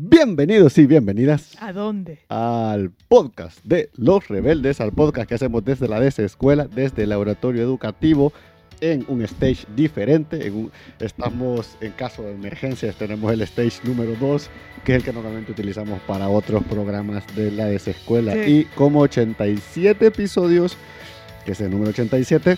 Bienvenidos y bienvenidas ¿A dónde? al podcast de Los Rebeldes, al podcast que hacemos desde la DS Escuela, desde el laboratorio educativo, en un stage diferente. En un- estamos en caso de emergencias, tenemos el stage número 2, que es el que normalmente utilizamos para otros programas de la DS Escuela. Sí. Y como 87 episodios, que es el número 87,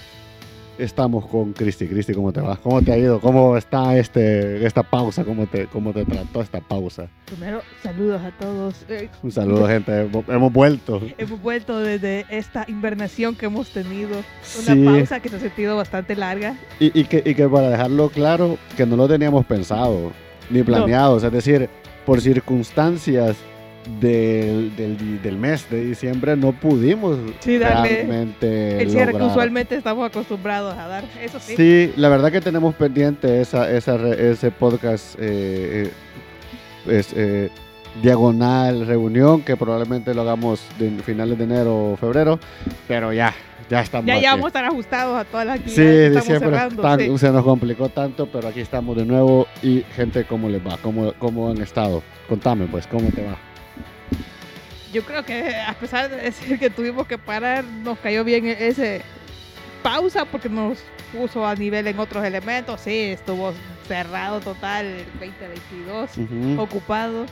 estamos con Cristi. Cristi, ¿cómo te va? ¿Cómo te ha ido? ¿Cómo está este, esta pausa? ¿Cómo te, ¿Cómo te trató esta pausa? Primero, saludos a todos. Eh, Un saludo, gente. Hemos- vuelto. hemos vuelto desde esta invernación que hemos tenido. Una Sí. pausa que se ha sentido bastante larga. Y, y que, y que para dejarlo claro, que no lo teníamos pensado ni planeado. Es decir, por circunstancias del, del, del mes de diciembre no pudimos Sí, realmente El cierre que lograr. usualmente estamos acostumbrados a dar. Eso sí. Sí, la verdad que tenemos pendiente esa, esa, ese podcast eh, eh, es, eh, diagonal reunión que probablemente lo hagamos de finales de enero o febrero, pero ya, ya estamos. Ya, ya vamos a estar ajustados a todas las Sí, actividades que estamos diciembre cerrando. tan- sí. se nos complicó tanto, pero aquí estamos de nuevo y gente, ¿cómo les va? ¿Cómo, cómo han estado? Contame pues, ¿cómo te va? Yo creo que a pesar de decir que tuvimos que parar, nos cayó bien ese pausa porque nos puso a nivel en otros elementos. Sí, estuvo cerrado total el 2022, Ujú, ocupado.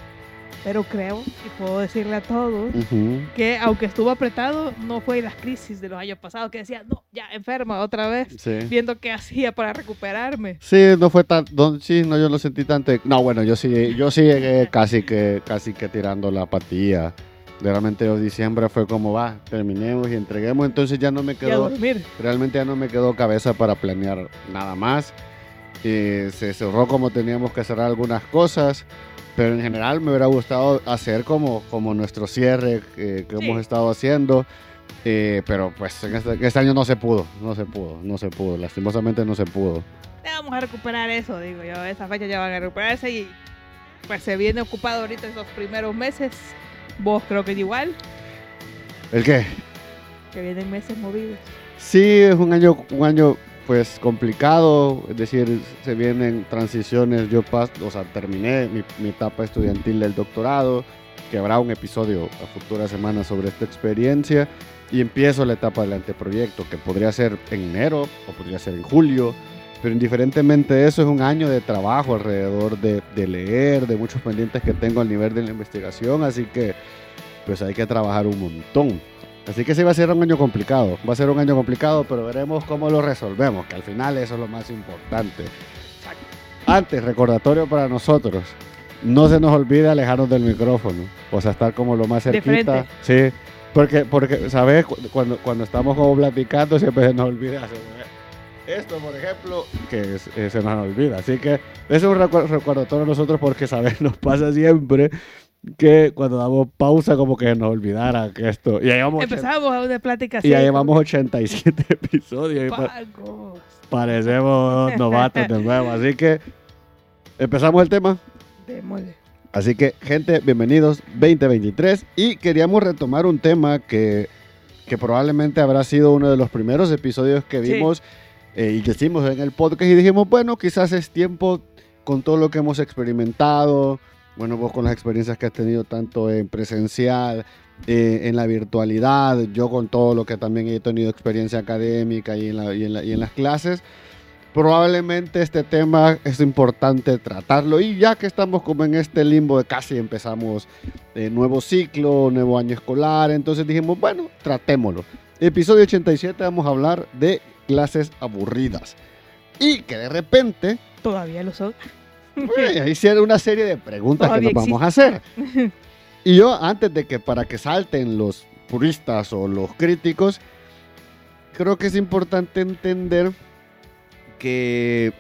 Pero creo, y puedo decirle a todos, ujú. que aunque estuvo apretado, no fue las crisis de los años pasados que decía, no, ya enferma otra vez, Sí. viendo qué hacía para recuperarme. Sí, no fue tan, no, sí, no, yo lo sentí tanto. No, bueno, yo sí, yo sí llegué casi que, casi que tirando la apatía. Realmente diciembre fue como va, terminemos y entreguemos. Entonces ya no me quedó, realmente ya no me quedó cabeza para planear nada más. Y se cerró como teníamos que cerrar algunas cosas. Pero en general me hubiera gustado hacer como, como nuestro cierre eh, que Sí. hemos estado haciendo. Eh, pero pues en este, este año no se pudo, no se pudo, no se pudo. Lastimosamente no se pudo. Ya vamos a recuperar eso, digo yo. Esa fecha ya van a recuperarse y pues se viene ocupado ahorita esos primeros meses. Vos creo que igual, ¿El qué? que vienen meses movidos. Sí, es un año, un año pues complicado, es decir, se vienen transiciones, yo pas, o sea, terminé mi, mi etapa estudiantil del doctorado, que habrá un episodio a futuras semanas sobre esta experiencia, y empiezo la etapa del anteproyecto, que podría ser en enero o podría ser en julio, pero indiferentemente de eso es un año de trabajo alrededor de, de leer, de muchos pendientes que tengo al nivel de la investigación, así que pues hay que trabajar un montón. Así que sí va a ser un año complicado, va a ser un año complicado, pero veremos cómo lo resolvemos, que al final eso es lo más importante. Antes, recordatorio para nosotros, no se nos olvide alejarnos del micrófono, o sea, estar como lo más cerquita. Sí, porque, porque ¿sabes? Cu- Cuando, cuando estamos como platicando siempre se nos olvida esto, por ejemplo, que es- eh, se nos olvida. Así que es un recu- recordatorio a nosotros porque, ¿sabes? Nos pasa siempre que cuando damos pausa como que nos olvidara que esto... Y llevamos, Empezamos a una plática y ya llevamos 87 episodios y como, pa- "Vagos". parecemos novatos de nuevo. Así que empezamos el tema. Démosle. Así que, gente, bienvenidos 2023. Y queríamos retomar un tema que, que probablemente habrá sido uno de los primeros episodios que Sí. Eh, y que hicimos en el podcast. Y dijimos, bueno, quizás es tiempo con todo lo que hemos experimentado. Bueno, vos con las experiencias que has tenido tanto en presencial, eh, en la virtualidad, yo con todo lo que también he tenido experiencia académica y en, la- y en la- y en las clases probablemente este tema es importante tratarlo y ya que estamos como en este limbo de casi empezamos eh, nuevo ciclo, nuevo año escolar, entonces dijimos, bueno, tratémoslo. Episodio 87 vamos a hablar de clases aburridas y que de repente Todavía lo son. hicieron una serie de preguntas Todavía que nos vamos a hacer. Y yo antes de que para que salten los puristas o los críticos, creo que es importante entender que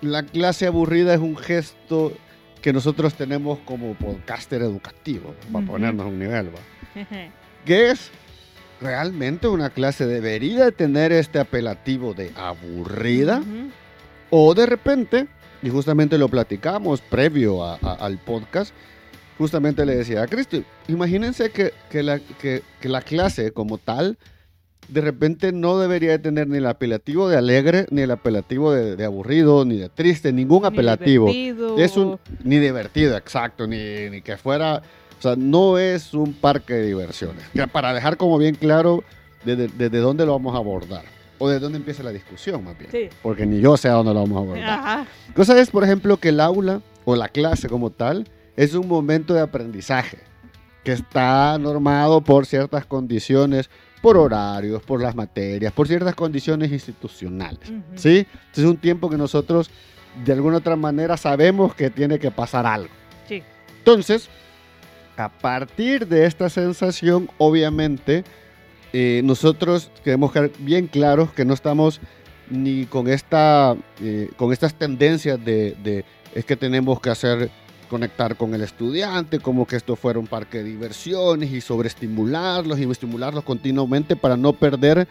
la clase aburrida es un gesto que nosotros tenemos como podcaster educativo, para Ujú. ponernos a un nivel, ¿va? que es realmente una clase debería tener este apelativo de aburrida o de repente, y justamente lo platicamos previo a- a- al podcast, justamente le decía a Cristi, imagínense que, que la, que- que la clase como tal de repente no debería de tener ni el apelativo de alegre, ni el apelativo de, de aburrido, ni de triste, ningún Ni apelativo. divertido. Es un, ni divertido, exacto, ni, ni que fuera, o sea, no es un parque de diversiones. Para dejar como bien claro desde, desde dónde lo vamos a abordar, o de dónde empieza la discusión más bien. Sí. Porque ni yo sé a dónde lo vamos a abordar. Ajá. Cosa es, por ejemplo, que el aula o la clase como tal es un momento de aprendizaje que está normado por ciertas condiciones, por horarios, por las materias, por ciertas condiciones institucionales. Ujú. ¿Sí? Entonces es un tiempo que nosotros de alguna otra manera sabemos que tiene que pasar algo. Sí. Entonces, a partir de esta sensación, obviamente, eh, nosotros queremos ser bien claros que no estamos ni con, esta, eh, con estas tendencias de, de es que tenemos que hacer conectar con el estudiante, como que esto fuera un parque de diversiones y sobreestimularlos y estimularlos continuamente para no perder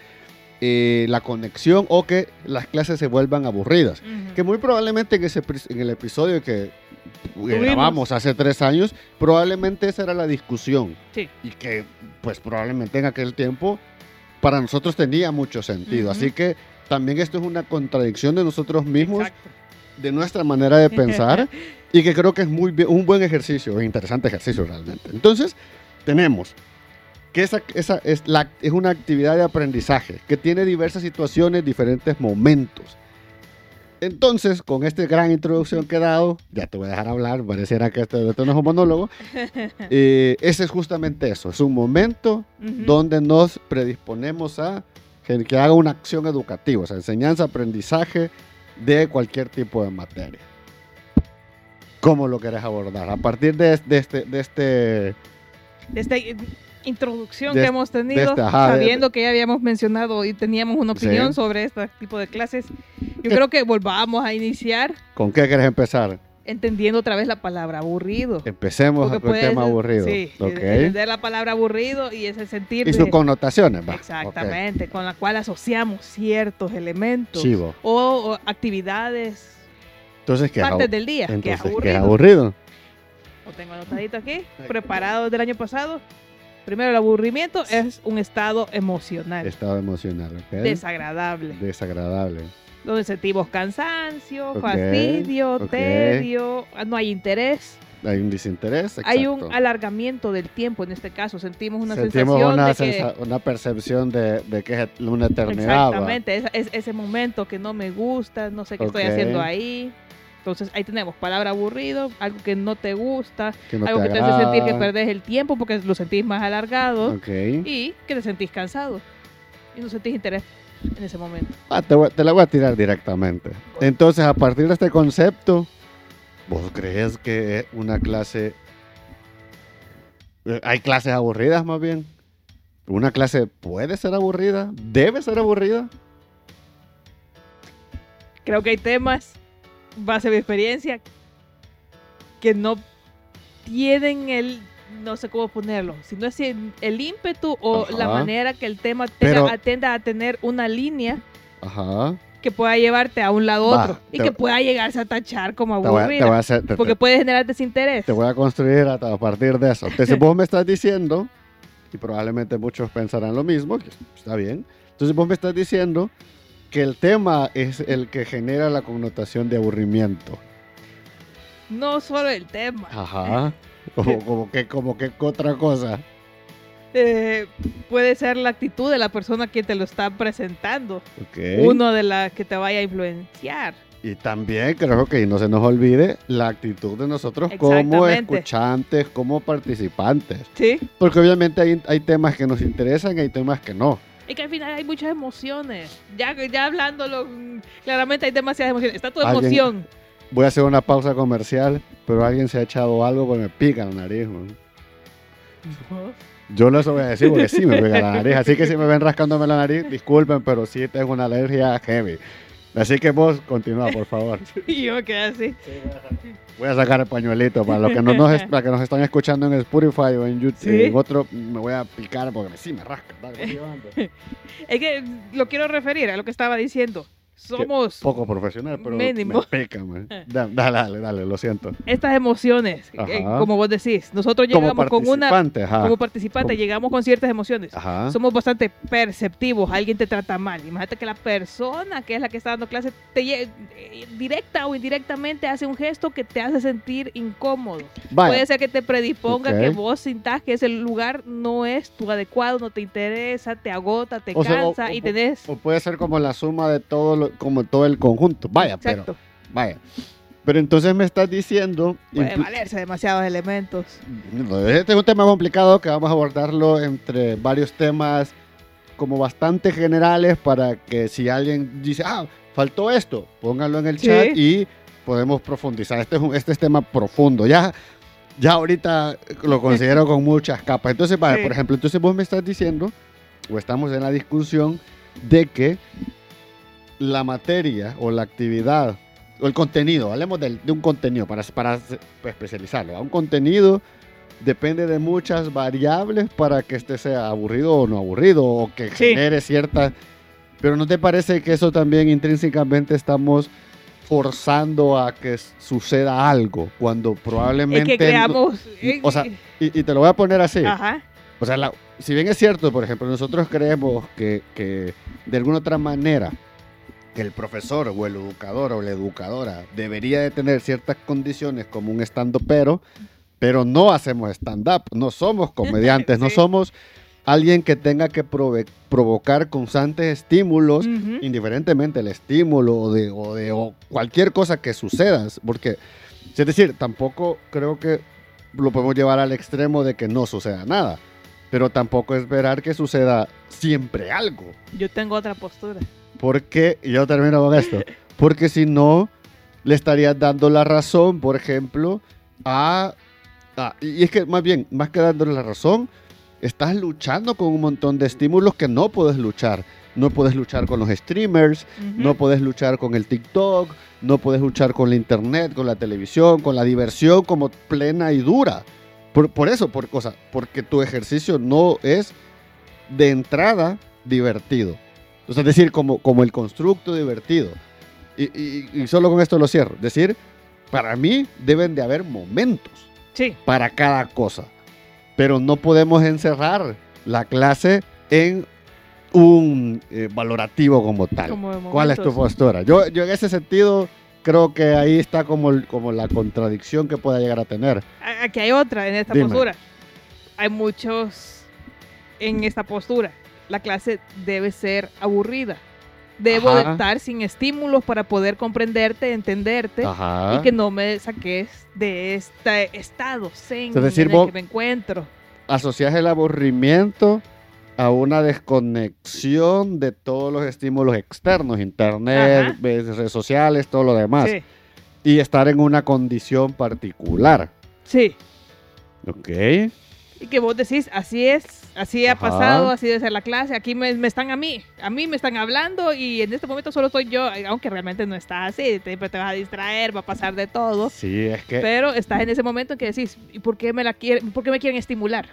eh, la conexión o que las clases se vuelvan aburridas. Ujú. Que muy probablemente en, ese, en el episodio que Tuvimos. grabamos hace tres años, probablemente esa era la discusión. Sí. Y que, pues probablemente en aquel tiempo, para nosotros tenía mucho sentido. Ujú. Así que también esto es una contradicción de nosotros mismos, Exacto. de nuestra manera de pensar, y que creo que es muy bien- un buen ejercicio, un interesante ejercicio realmente. Entonces, tenemos que esa, esa es, la, es una actividad de aprendizaje que tiene diversas situaciones, diferentes momentos. Entonces, con esta gran introducción que he dado, ya te voy a dejar hablar, pareciera que esto, esto no es un monólogo, eh, ese es justamente eso, es un momento donde nos predisponemos a que, que haga una acción educativa, o sea, enseñanza, aprendizaje de cualquier tipo de materia. ¿Cómo lo querés abordar? A partir de, de este, de este de in- introducción De que hemos tenido, este, ajá, de- sabiendo que ya habíamos mencionado y teníamos una Sí. opinión sobre este tipo de clases, yo ¿Qué? creo que volvamos a iniciar ¿Con qué querés empezar? entendiendo otra vez la palabra aburrido. Empecemos Porque con el tema aburrido. Sí, ok. entender la palabra aburrido y ese sentir Y de- sus connotaciones, va. exactamente, con la cual asociamos ciertos elementos Chivo. o, o actividades, Entonces, ¿qué es, partes del día, que es Entonces, ¿qué es aburrido. aburrido? Lo tengo anotadito aquí, preparado del año pasado. Primero, el aburrimiento es un estado emocional Estado emocional, ¿ok? desagradable, Desagradable. donde sentimos cansancio, Ok, fastidio, ok. tedio, ah, no hay interés, Hay un desinterés. hay un exacto. alargamiento del tiempo. En este caso, sentimos una Sentimos sensación una, de que sensa- una percepción de, de que es una eternidad. exactamente es, es- ese momento que no me gusta, no sé qué estoy Ok. haciendo ahí. Entonces ahí tenemos palabra aburrido, algo que no te gusta, Que no algo te que te hace sentir que perdés el tiempo porque lo sentís más alargado. Y que te sentís cansado y no sentís interés en ese momento. Ah, te, voy- te la voy a tirar directamente. Entonces, a partir de este concepto, ¿vos crees que una clase... eh, ¿Hay clases aburridas más bien? ¿Una clase puede ser aburrida? ¿Debe ser aburrida? Creo que hay temas, base de experiencia, que no tienen el, no sé cómo ponerlo, si no es el, ímpetu o la manera que el tema tenga, Pero- atenda a tener una línea Ajá. que pueda llevarte a un lado Va, otro y que pueda llegarse a tachar como Te voy, a, te aburrida. voy a hacer... te- porque puede generar desinterés. te voy a construir a, a partir de eso. Entonces, vos me estás diciendo, y probablemente muchos pensarán lo mismo, que está bien. Entonces, vos me estás diciendo que el tema es el que genera la connotación de aburrimiento. No solo el tema. Ajá. Como, como que, como que otra cosa. Eh, puede ser la actitud de la persona que te lo está presentando. Ok. uno de las que te vaya a influenciar. Y también creo que no se nos olvide la actitud de nosotros como escuchantes, como participantes. Sí. Porque obviamente hay, hay temas que nos interesan y hay temas que no. Y que al final hay muchas emociones. Ya, ya hablándolo, mm, claramente hay demasiadas emociones. Está tu emoción. Voy a hacer una pausa comercial, pero alguien se ha echado algo porque me pica la nariz. man. Yo no eso voy a decir porque sí me pica la nariz. Así que si me ven rascándome la nariz, disculpen, pero sí tengo una alergia heavy. Así que vos continúa, por favor. Y yo quedé así. Voy a sacar el pañuelito para los que no nos, es- para que nos están escuchando en Spotify o en YouTube. Sí. En otro me voy a picar porque sí me rasca. Dale. Es que lo quiero referir a lo que estaba diciendo. Somos Poco profesional, pero Mínimo. me peca, man. Da- Dale, dale, dale, lo siento. estas emociones, eh, como vos decís. Nosotros llegamos con una, ajá. como participante, llegamos con ciertas emociones. Ajá. Somos bastante perceptivos. Alguien te trata mal. Imagínate que la persona que es la que está dando clase, te, eh, directa o indirectamente, hace un gesto que te hace sentir incómodo. Vaya, Puede ser que te predisponga que vos sintas que ese lugar no es tu adecuado, no te interesa, te agota, te O sea, cansa o- y tenés. O puede ser como la suma de todo, lo- como todo el conjunto. Vaya, pero, Exacto. vaya. Pero entonces me estás diciendo... Puede valerse demasiados elementos. Este es un tema complicado que vamos a abordarlo entre varios temas como bastante generales para que si alguien dice, ah, faltó esto, pónganlo en el Sí. chat y podemos profundizar. Este es, un, este es tema profundo. Ya, ya ahorita lo considero con muchas capas. Entonces, vaya, Sí. por ejemplo, entonces vos me estás diciendo, o estamos en la discusión, de que la materia o la actividad o el contenido, hablemos de, un contenido para, para especializarlo. Un contenido depende de muchas variables para que este sea aburrido o no aburrido o que Sí. genere cierta... Pero ¿no te parece que eso también intrínsecamente estamos forzando a que suceda algo cuando Es probablemente... que creamos. eh, o sea, Y, y te lo voy a poner así. Ajá. O sea, la- si bien es cierto, por ejemplo, nosotros creemos que, que de alguna otra manera que el profesor o el educador o la educadora debería de tener ciertas condiciones como un estando pero, pero no hacemos stand-up, no somos comediantes, no somos alguien que tenga que provocar constantes estímulos, indiferentemente el estímulo o de, o de o cualquier cosa que suceda, porque, es decir, tampoco creo que lo podemos llevar al extremo de que no suceda nada, pero tampoco esperar que suceda siempre algo, Yo tengo otra postura. Porque, y yo termino con esto, porque si no, le estarías dando la razón, por ejemplo, a... a- y es que más bien, más que dándole la razón, estás luchando con un montón de estímulos que no puedes luchar. No puedes luchar con los streamers, no puedes luchar con el TikTok, no puedes luchar con la internet, con la televisión, con la diversión como plena y dura. Por, por eso, por cosa, porque tu ejercicio no es de entrada divertido. Sea, es decir, como, como el constructo divertido. Y, y- y solo con esto lo cierro. Es decir, para mí deben de haber momentos Sí. para cada cosa. Pero no podemos encerrar la clase en un eh, valorativo como tal. Como de ¿Cuál es tu momentos. postura? Yo, yo en ese sentido creo que ahí está como, como la contradicción que pueda llegar a tener. Aquí hay otra en esta Dime. postura. Hay muchos en esta postura. La clase debe ser aburrida. Debo Ajá. estar sin estímulos para poder comprenderte, entenderte Ajá. y que no me saques de este estado zen Es decir, en el que me encuentro. Asocias el aburrimiento a una desconexión de todos los estímulos externos, internet, redes redes sociales, todo lo demás. Sí, Y estar en una condición particular. sí. Ok. Y que vos decís, así es, así ha Ajá. pasado, así debe ser la clase, aquí me, me están a mí, a mí me están hablando y en este momento solo estoy yo, aunque realmente no está así, siempre te vas a distraer, va a pasar de todo, Sí, es que... pero estás en ese momento en que decís, ¿y por qué me la quieren, por qué me quieren estimular?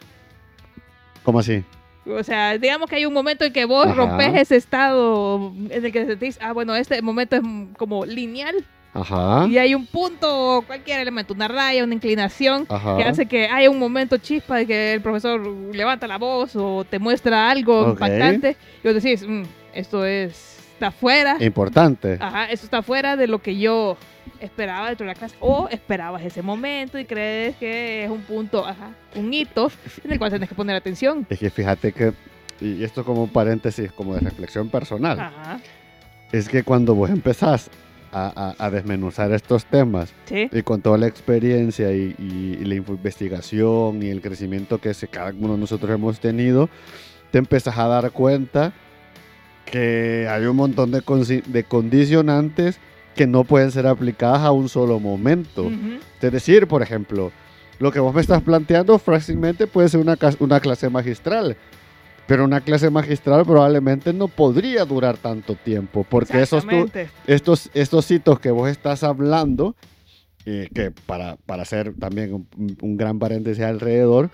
¿Cómo así? O sea, digamos que hay un momento en que vos Ajá. rompes ese estado en el que sentís, ah, bueno, este momento es como lineal Ajá. y hay un punto, cualquier elemento, una raya, una inclinación Ajá. que hace que haya un momento chispa de que el profesor levanta la voz o te muestra algo Ok. impactante y vos decís, "Mm, esto es, está fuera, Importante. ajá, esto está fuera de lo que yo esperaba dentro de la clase o esperabas ese momento y crees que es un punto, ajá, un hito en el cual tienes que poner atención. Es que fíjate que, y esto como un paréntesis, como de reflexión personal, Ajá, es que cuando vos empezás a, a- a desmenuzar estos temas. Sí, y con toda la experiencia y, y- y la investigación y el crecimiento que cada uno de nosotros hemos tenido, te empezás a dar cuenta que hay un montón de, de condicionantes que no pueden ser aplicadas a un solo momento. ujú, Es decir, por ejemplo, lo que vos me estás planteando fácilmente puede ser una, una clase magistral, pero una clase magistral probablemente no podría durar tanto tiempo, porque esos, tu- estos, estos hitos que vos estás hablando, eh, que para, para hacer también un, un gran paréntesis alrededor,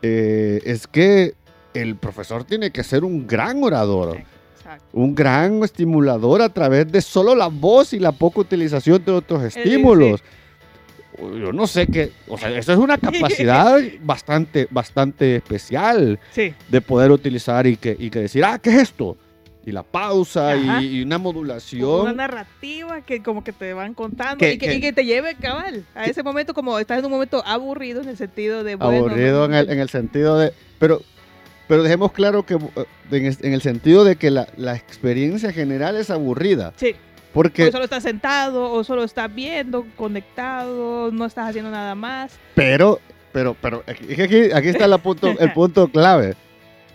eh, es que el profesor tiene que ser un gran orador. Exacto. Un gran estimulador a través de solo la voz y la poca utilización de otros estímulos. Yo no sé qué, o sea, eso es una capacidad bastante, bastante especial Sí. de poder utilizar y que, y que decir, ah, ¿qué es esto? Y la pausa y, y una Una modulación. narrativa que como que te van contando Que- y, que, que- y que te lleve cabal a ese momento como estás en un momento aburrido en el sentido de bueno, aburrido en el, en el sentido de... Pero, pero dejemos claro que eh, en, es- en el sentido de que la, la experiencia general es aburrida. Sí, Porque, o solo estás sentado o solo estás viendo, conectado, no estás haciendo nada más. pero, pero, pero, aquí, es que aquí, aquí está la punto, el punto clave.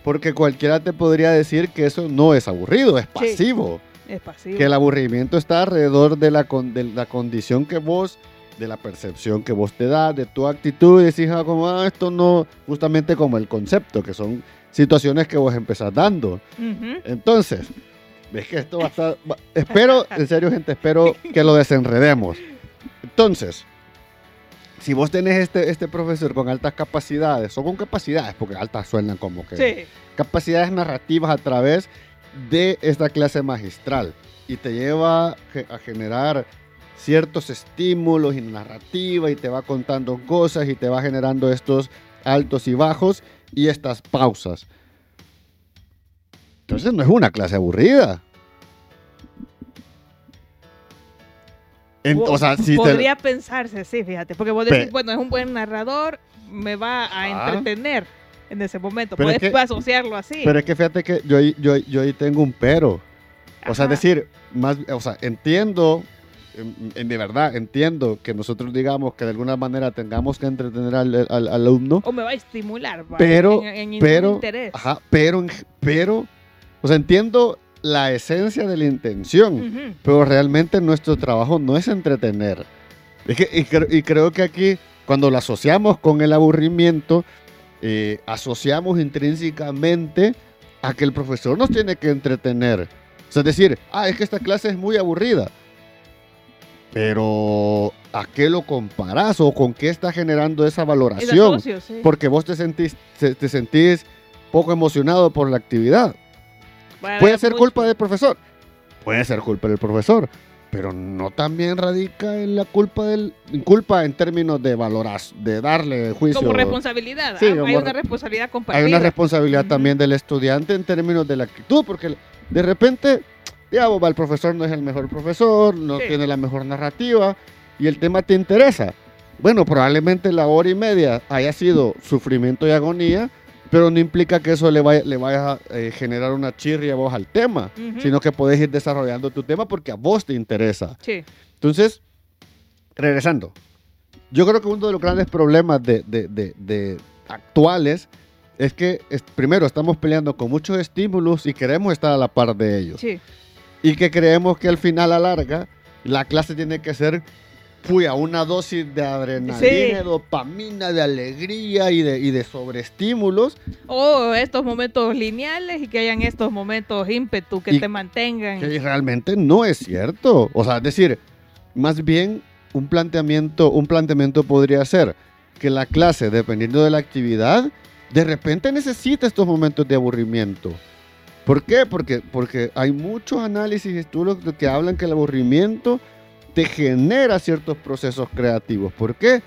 Porque cualquiera te podría decir que eso no es aburrido, es Sí. pasivo. Es pasivo. Que el aburrimiento está alrededor de la, con- de la condición que vos, de la percepción que vos te das, de tu actitud, y decís, ah, como, ah, esto no, justamente como el concepto, que son situaciones que vos empezás dando. Entonces, ves que esto va a estar, va- espero, en serio gente, espero que lo desenredemos. Entonces, si vos tenés este, este profesor con altas capacidades, o con capacidades, porque altas suenan como que Sí, capacidades narrativas a través de esta clase magistral y te lleva a generar ciertos estímulos y narrativa y te va contando cosas y te va generando estos altos y bajos y estas pausas. Entonces no es una clase aburrida. En- o sea, si te- podría pensarse, sí, fíjate, porque vos Pe- decís, bueno, es un buen narrador, me va a Ah. entretener en ese momento. Pero es Puedes que- asociarlo así. Pero es que fíjate que yo, ahí- yo, yo ahí tengo un pero. O sea, es decir, más, o sea, entiendo, en- en- de verdad, entiendo que nosotros digamos que de alguna manera tengamos que entretener al, al- al alumno, o me va a estimular, va, Pero- en, pero, interés. ajá, pero, pero, o sea, entiendo la esencia de la intención, pero realmente nuestro trabajo no es entretener. Es que- y, cre- y creo que aquí, cuando lo asociamos con el aburrimiento, eh, asociamos intrínsecamente a que el profesor nos tiene que entretener. O sea, es decir, ah, es que esta clase es muy aburrida. Pero, ¿a qué lo comparás o con qué está generando esa valoración? asocio, sí. Porque vos te sentís, te, te sentís poco emocionado por la actividad. A ¿Puede ser mucho- culpa del profesor? Puede ser culpa del profesor, pero no también radica en la culpa del culpa en términos de valoras, de darle juicio. Como responsabilidad. Sí, ah, como hay una re- responsabilidad Hay compartida. una responsabilidad también del estudiante en términos de la actitud, porque de repente, digamos, el profesor no es el mejor profesor, no Sí. tiene la mejor narrativa y el tema te interesa. Bueno, probablemente la hora y media haya sido sufrimiento y agonía, pero no implica que eso le vaya, le vaya a eh, generar una chirria a vos al tema, sino que podés ir desarrollando tu tema porque a vos te interesa. Sí. Entonces, regresando, yo creo que uno de los grandes problemas de, de- de- de actuales es que es- primero estamos peleando con muchos estímulos y queremos estar a la par de ellos. Sí. Y que creemos que al final a larga la clase tiene que ser puya, una dosis de adrenalina, Sí. de dopamina, de alegría y de, y de sobreestímulos. O estos momentos lineales y que hayan estos momentos ímpetu que Y- te mantengan. Que realmente no es cierto. O sea, es decir, más bien un planteamiento, un planteamiento podría ser que la clase, dependiendo de la actividad, de repente necesita estos momentos de aburrimiento. ¿Por qué? Porque, porque hay muchos análisis y estudios que hablan que el aburrimiento te genera ciertos procesos creativos. ¿Por qué?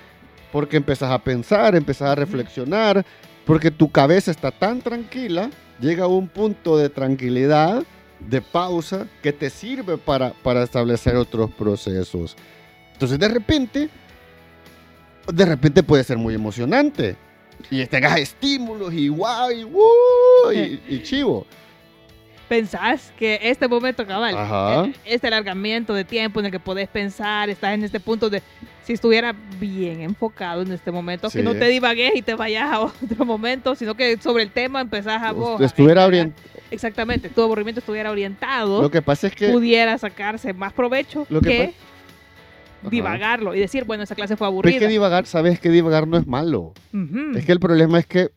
Porque empezás a pensar, empezás a reflexionar, porque tu cabeza está tan tranquila, llega a un punto de tranquilidad, de pausa, que te sirve para, para establecer otros procesos. Entonces, de repente, de repente puede ser muy emocionante. Y tengas estímulos y guau, y, ¡uh! y, y chivo. Pensás que este momento cabal, Ajá. eh, este alargamiento de tiempo en el que podés pensar, estás en este punto de si estuviera bien enfocado en este momento, Sí. que no te divagues y te vayas a otro momento, sino que sobre el tema empezás a vos. Estuviera orientado. Exactamente, tu aburrimiento estuviera orientado, Lo que pasa es que. pudiera sacarse más provecho Lo que divagarlo y decir, bueno, esa clase fue Pero es aburrida. que divagar, sabes que divagar no es malo. Es que el problema es que,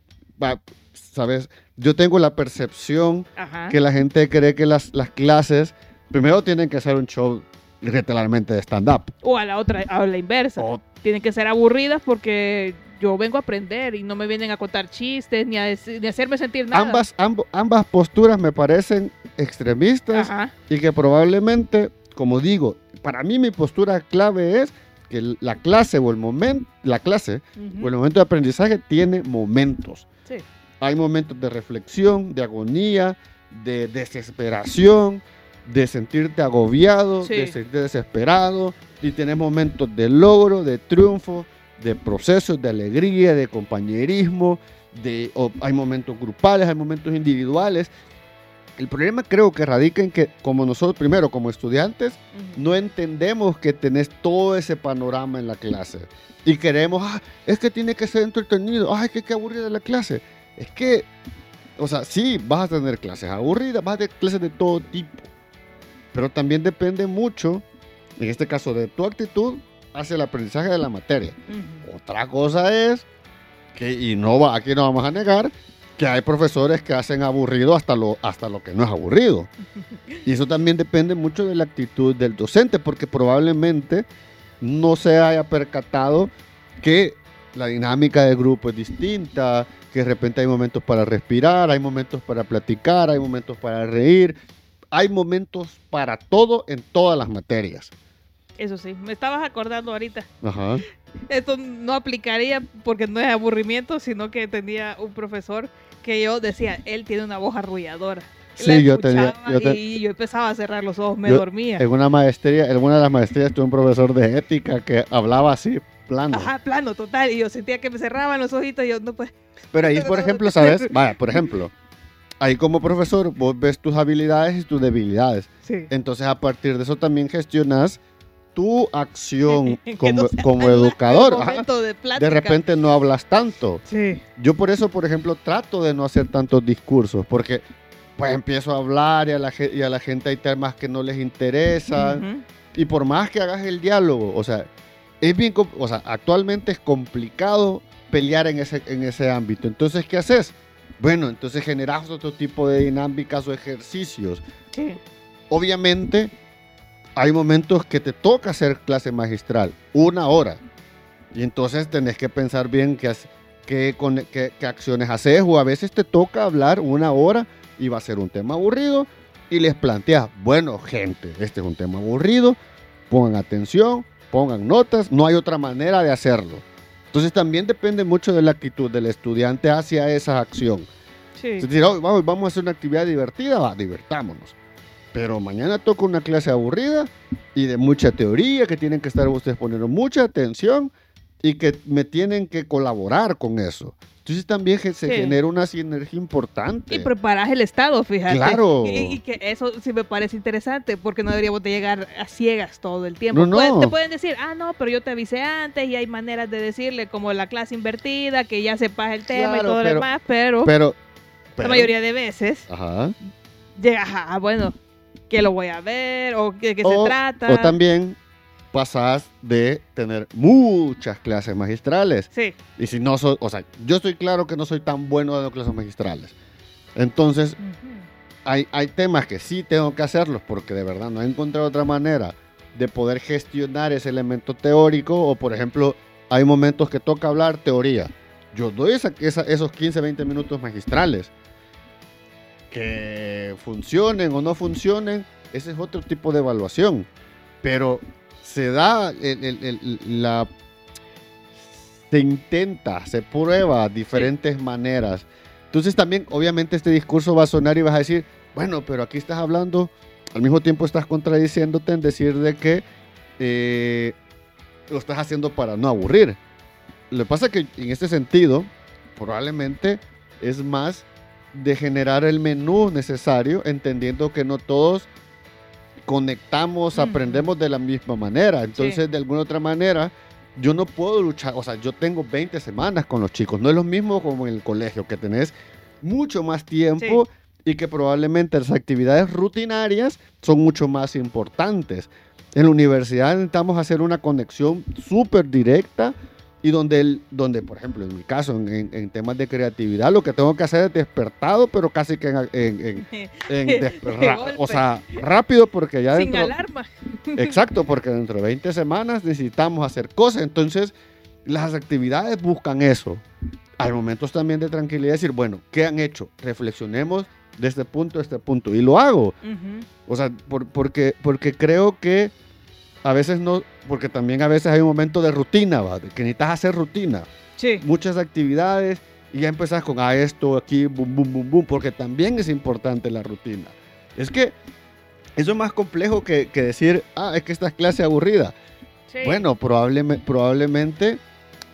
sabes, yo tengo la percepción Ajá. que la gente cree que las, las clases primero tienen que ser un show literalmente de stand-up. O a la otra, a la inversa. O- Tienen que ser aburridas porque yo vengo a aprender y no me vienen a contar chistes ni a, ni a hacerme sentir nada. Ambas, ambas posturas me parecen extremistas Ajá. y que probablemente, como digo, para mí mi postura clave es que la clase o el momento, la clase o el momento de aprendizaje tiene momentos. sí. Hay momentos de reflexión, de agonía, de desesperación, de sentirte agobiado, Sí. de sentirte desesperado, y tenés momentos de logro, de triunfo, de procesos de alegría, de compañerismo, de, o hay momentos grupales, hay momentos individuales. El problema creo que radica en que como nosotros, primero como estudiantes, no entendemos que tenés todo ese panorama en la clase. Y queremos, ah, es que tiene que ser entretenido, ay, que qué aburrida la clase. Es que, o sea, sí, vas a tener clases aburridas, vas a tener clases de todo tipo. Pero también depende mucho, en este caso, de tu actitud hacia el aprendizaje de la materia. Otra cosa es que, y no va, aquí no vamos a negar, que hay profesores que hacen aburrido hasta lo, hasta lo que no es aburrido. Y eso también depende mucho de la actitud del docente, porque probablemente no se haya percatado que la dinámica del grupo es distinta, que de repente hay momentos para respirar, hay momentos para platicar, hay momentos para reír, hay momentos para todo en todas las materias. Eso sí, me estabas acordando ahorita. Ajá. Esto no aplicaría porque no es aburrimiento, sino que tenía un profesor que yo decía, él tiene una voz arrulladora. Sí, La yo tenía- escuchaba yo te- y yo empezaba a cerrar los ojos, me Yo- dormía. En una maestría, en una de las maestrías tuve un profesor de ética que hablaba así, plano. Ajá, plano, total. Y yo sentía que me cerraban los ojitos y yo no pues. Pero ahí, por ejemplo, ¿sabes? Vaya, por ejemplo, ahí como profesor vos ves tus habilidades y tus debilidades. Sí. Entonces, a partir de eso también gestionas tu acción como, no como educador. Ajá. de repente no hablas tanto. Sí. Yo por eso, por ejemplo, trato de no hacer tantos discursos, porque pues empiezo a hablar y a la, y a la gente hay temas que no les interesan. Y por más que hagas el diálogo, o sea, es bien, o sea, actualmente es complicado pelear en ese, en ese ámbito. Entonces, ¿qué haces? Bueno, entonces generas otro tipo de dinámicas o ejercicios. Sí. Obviamente, hay momentos que te toca hacer clase magistral, una hora. Y entonces tenés que pensar bien qué, qué, qué- qué acciones haces. O a veces te toca hablar una hora y va a ser un tema aburrido. Y les planteas, bueno, gente, este es un tema aburrido. Pongan atención, pongan notas. No hay otra manera de hacerlo. Entonces también depende mucho de la actitud del estudiante hacia esa acción. Sí. Es decir, "Oh, vamos, vamos a hacer una actividad divertida, va, divertámonos. Pero mañana toca una clase aburrida y de mucha teoría, que tienen que estar ustedes poniendo mucha atención y que me tienen que colaborar con eso. Entonces también se Sí. genera una sinergia importante. Y preparas el estado, fíjate. Claro. Y, y que eso sí me parece interesante, porque no deberíamos de llegar a ciegas todo el tiempo. No, no. Pueden- te pueden decir, ah, no, pero yo te avisé antes y hay maneras de decirle, como la clase invertida, que ya sepas el tema y todo lo demás, pero, pero, la mayoría de veces Ajá. llegas a, bueno, que lo voy a ver o de qué se trata. O también pasas de tener muchas clases magistrales. Sí, Y si no soy, o sea, yo estoy claro que no soy tan bueno dando clases magistrales. Entonces, hay, hay temas que sí tengo que hacerlos porque de verdad no he encontrado otra manera de poder gestionar ese elemento teórico o por ejemplo hay momentos que toca hablar teoría. Yo doy esa- esa- esos 15, 20 minutos magistrales. Que funcionen o no funcionen, ese es otro tipo de evaluación. Pero se da el- el- el- la... Se intenta, se prueba diferentes maneras. Entonces también, obviamente, este discurso va a sonar y vas a decir, bueno, pero aquí estás hablando, al mismo tiempo estás contradiciéndote en decir de que eh, lo estás haciendo para no aburrir. Lo que pasa es que en este sentido, probablemente es más de generar el menú necesario, entendiendo que no todos conectamos, aprendemos de la misma manera. Entonces, de alguna otra manera, yo no puedo luchar, o sea, yo tengo 20 semanas con los chicos, no es lo mismo como en el colegio, que tenés mucho más tiempo y que probablemente las actividades rutinarias son mucho más importantes. En la universidad necesitamos hacer una conexión súper directa y donde, el, donde, por ejemplo, en mi caso, en, temas de creatividad, lo que tengo que hacer es despertado, pero casi que en, en- en- De o sea, rápido porque ya sin dentro, alarma. Exacto, porque dentro de 20 semanas necesitamos hacer cosas. Entonces, las actividades buscan eso. Hay momentos también de tranquilidad, decir, bueno, ¿qué han hecho? Reflexionemos de este punto a este punto. Y lo hago. O sea, por- porque, porque creo que a veces no, porque también a veces hay un momento de rutina, ¿va? Que necesitas hacer rutina. Sí. Muchas actividades y ya empezás con ah, esto, aquí, bum, bum, bum, bum, porque también es importante la rutina. Es que eso es más complejo que, que decir, ah, es que esta es clase aburrida. sí. Bueno, probablemente, probablemente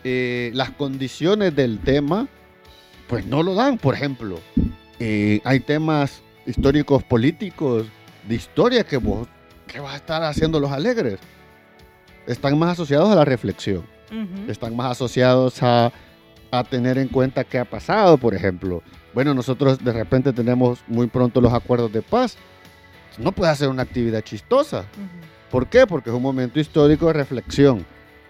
eh, las condiciones del tema, pues no lo dan. Por ejemplo, eh, hay temas históricos políticos, de historia que vos, que vas a estar haciéndolos alegres. Están más asociados a la reflexión, están más asociados a, a tener en cuenta qué ha pasado, por ejemplo. Bueno, nosotros de repente tenemos muy pronto los acuerdos de paz. No puede hacer una actividad chistosa. ¿Por qué? Porque es un momento histórico de reflexión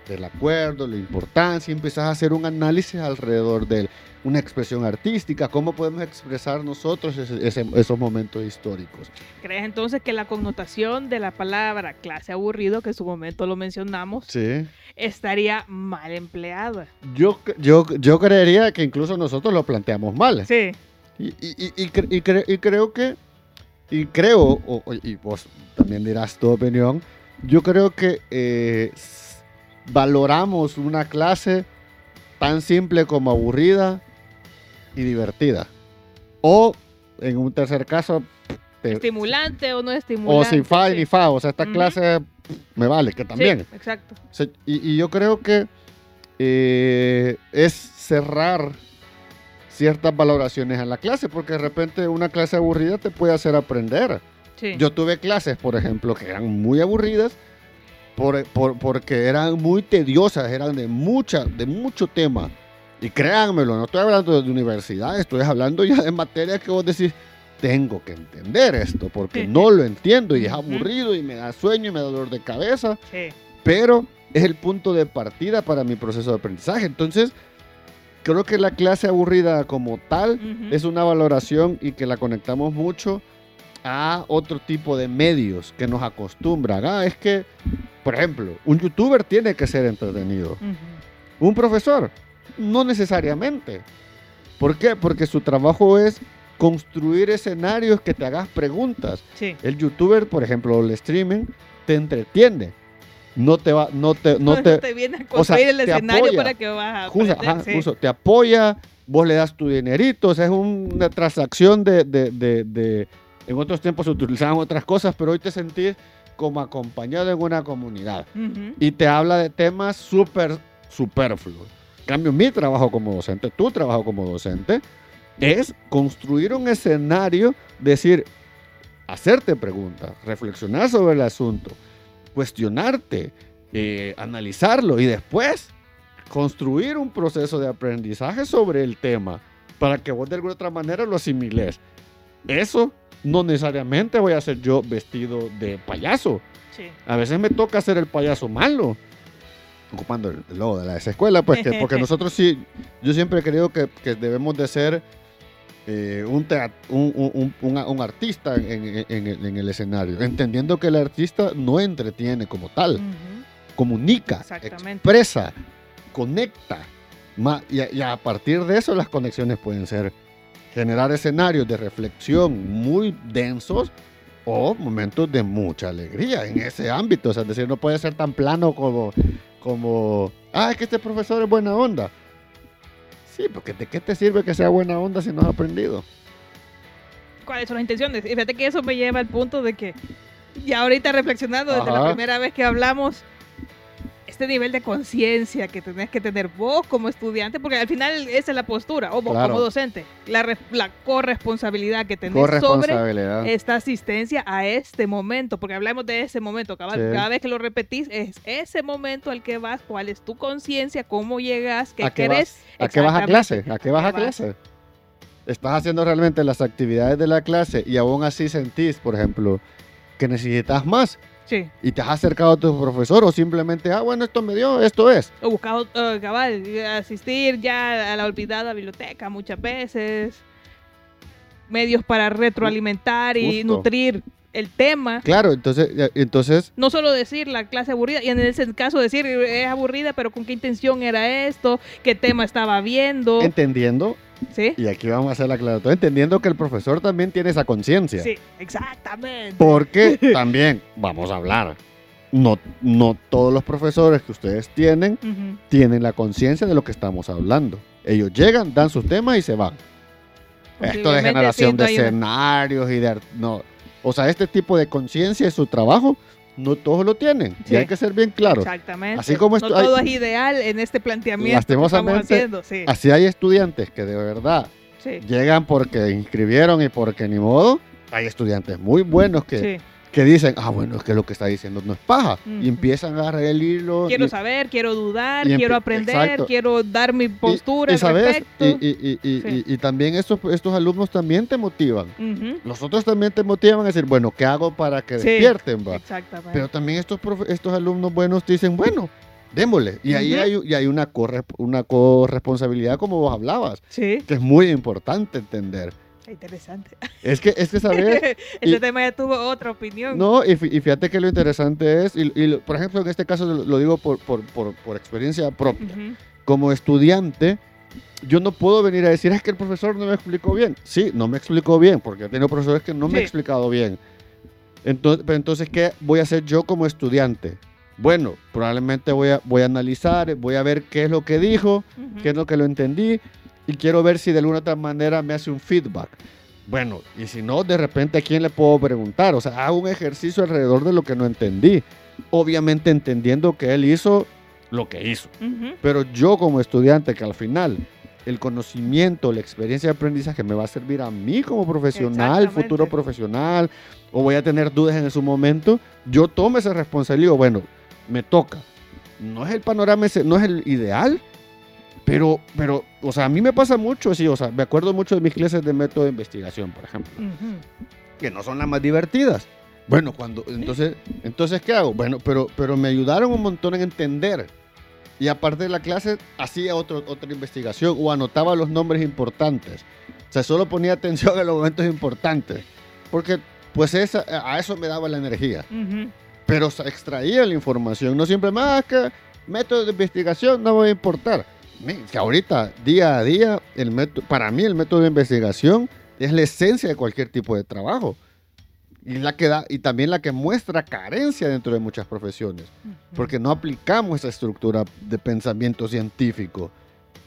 del acuerdo, la importancia, y empiezas a hacer un análisis alrededor de él, una expresión artística, cómo podemos expresar nosotros ese- ese- esos momentos históricos. ¿Crees entonces que la connotación de la palabra clase aburrido, que en su momento lo mencionamos, Sí. estaría mal empleada? Yo, yo, yo creería que incluso nosotros lo planteamos mal. Sí. Y, y- y- y cre- y cre- y creo que, y creo, o- y vos también dirás tu opinión, yo creo que eh, valoramos una clase tan simple como aburrida y divertida. O, en un tercer caso, te- ¿Estimulante o no o estimulante? sin fa Sí. ni fa, o sea, esta clase me vale, que también. Sí, exacto. Y, y yo creo que eh, es cerrar ciertas valoraciones en la clase, porque de repente una clase aburrida te puede hacer aprender. Sí. Yo tuve clases, por ejemplo, que eran muy aburridas por- por- porque eran muy tediosas, eran de, mucha, de mucho tema. Y créanmelo, no estoy hablando de universidad, estoy hablando ya de materias que vos decís, tengo que entender esto, porque no lo entiendo y es aburrido y me da sueño y me da dolor de cabeza Sí. pero es el punto de partida para mi proceso de aprendizaje. Entonces, creo que la clase aburrida como tal Ujú. es una valoración y que la conectamos mucho a otro tipo de medios que nos acostumbran. Ah, es que, por ejemplo, un youtuber tiene que ser entretenido. Un profesor, no necesariamente. ¿Por qué? Porque su trabajo es construir escenarios que te hagas preguntas. Sí. El youtuber, por ejemplo, el streaming, te entretiene. No te va, no te, no te, viene a o sea, construir el escenario apoya. para que vas a justo, aprender, ajá, sí. justo, te apoya, vos le das tu dinerito, o sea, es una transacción de, de, de, de- en otros tiempos se utilizaban otras cosas, pero hoy te sentís como acompañado en una comunidad y te habla de temas súper superfluos. En cambio, mi trabajo como docente, tu trabajo como docente, es construir un escenario, decir, hacerte preguntas, reflexionar sobre el asunto, cuestionarte, eh, analizarlo y después construir un proceso de aprendizaje sobre el tema para que vos de alguna otra manera lo asimiles. Eso no necesariamente voy a ser yo vestido de payaso. Sí. A veces me toca ser el payaso malo. Ocupando el logo de la escuela, pues que, porque nosotros sí, yo siempre he creído que, que debemos de ser eh, un, un, un- un- artista en, en- en el, en el escenario, entendiendo que el artista no entretiene como tal, comunica, Exactamente. expresa, conecta. ma- y, a, y a partir de eso las conexiones pueden ser generar escenarios de reflexión muy densos o momentos de mucha alegría en ese ámbito. O sea, es decir, no puede ser tan plano como, como, ah, es que este profesor es buena onda. Sí, porque ¿de qué te sirve que sea buena onda si no has aprendido? ¿Cuáles son las intenciones? Y fíjate que eso me lleva al punto de que ya ahorita reflexionando desde la primera vez que hablamos, este nivel de conciencia que tenés que tener vos como estudiante, porque al final esa es la postura, o vos Claro. como docente, la, la corresponsabilidad que tenés sobre esta asistencia a este momento, porque hablamos de ese momento, Sí. cada vez que lo repetís, es ese momento al que vas, cuál es tu conciencia, cómo llegas, qué ¿A qué querés. ¿A qué vas a clase? ¿A qué vas a clase? Estás haciendo realmente las actividades de la clase y aún así sentís, por ejemplo, que necesitas más Sí. y te has acercado a tu profesor o simplemente, ah, bueno, esto me dio, esto es. O buscado, eh, cabal, asistir ya a la olvidada biblioteca muchas veces. Medios para retroalimentar y nutrir el tema. Claro, entonces, entonces No solo decir la clase aburrida, y en ese caso decir es aburrida, pero con qué intención era esto, qué tema estaba viendo. entendiendo, ¿Sí? y aquí vamos a hacer la aclaración, entendiendo que el profesor también tiene esa conciencia. Sí, exactamente. Porque también, vamos a hablar, no, no todos los profesores que ustedes tienen tienen la conciencia de lo que estamos hablando. Ellos llegan, dan sus temas y se van. Esto de generación de escenarios y de... No. O sea, este tipo de conciencia de su trabajo, no todos lo tienen. Sí. Y hay que ser bien claro. Exactamente. Así como no hay- todo es ideal en este planteamiento que estamos Lastimosamente, haciendo. Sí, Así hay estudiantes que de verdad sí, llegan porque inscribieron y porque ni modo. Hay estudiantes muy buenos que. Que dicen, ah, bueno, es que lo que está diciendo no es paja. Y empiezan a agarrar el hilo. Quiero y- saber, quiero dudar, y quiero aprender, exacto. quiero dar mi y- postura y, al ¿sabes? respecto. Y, y- y- y- Sí. y- y también estos, estos alumnos también te motivan. Ujú, Los otros también te motivan a decir, bueno, ¿qué hago para que Sí. despierten? va? Exactamente. Pero también estos, profe- estos alumnos buenos te dicen, bueno, démosle. Y ahí Ujú. hay, y hay una, corre- una corresponsabilidad como vos hablabas, sí, que es muy importante entender. Interesante. Es que, es que saber, Ese y- tema ya tuvo otra opinión. no, y, y fíjate que lo interesante es, y, y por ejemplo, en este caso lo, digo por, por, por, por experiencia propia, Ujú, como estudiante, yo no puedo venir a decir, es que el profesor no me explicó bien. Sí, no me explicó bien, porque he tenido profesores que no me Sí. han explicado bien. Entonces, pero entonces, ¿qué voy a hacer yo como estudiante? Bueno, probablemente voy a, voy a analizar, voy a ver qué es lo que dijo, ujú. qué es lo que lo entendí, y quiero ver si de alguna otra manera me hace un feedback. Bueno, y si no, de repente a quién le puedo preguntar. O sea, hago un ejercicio alrededor de lo que no entendí. Obviamente entendiendo que él hizo lo que hizo. Ujú, Pero yo como estudiante, que al final el conocimiento, la experiencia de aprendizaje me va a servir a mí como profesional, futuro profesional, o voy a tener dudas en su momento, yo tomo esa responsabilidad bueno, me toca. No es el panorama, no es el ideal, pero, pero, o sea, a mí me pasa mucho, sí, o sea, me acuerdo mucho de mis clases de método de investigación, por ejemplo ujú. que no son las más divertidas. Bueno, cuando entonces, entonces ¿qué hago? Bueno, pero, pero me ayudaron un montón en entender. Y aparte de la clase, hacía otro, otra investigación o anotaba los nombres importantes. O sea, solo ponía atención a los momentos importantes. Porque, pues, esa, a eso me daba la energía. Ujú. Pero sa- extraía la información. No siempre más que método de investigación no me va a importar. Que ahorita, día a día, el método, para mí el método de investigación es la esencia de cualquier tipo de trabajo. Y, la que da, y también la que muestra carencia dentro de muchas profesiones. Porque no aplicamos esa estructura de pensamiento científico.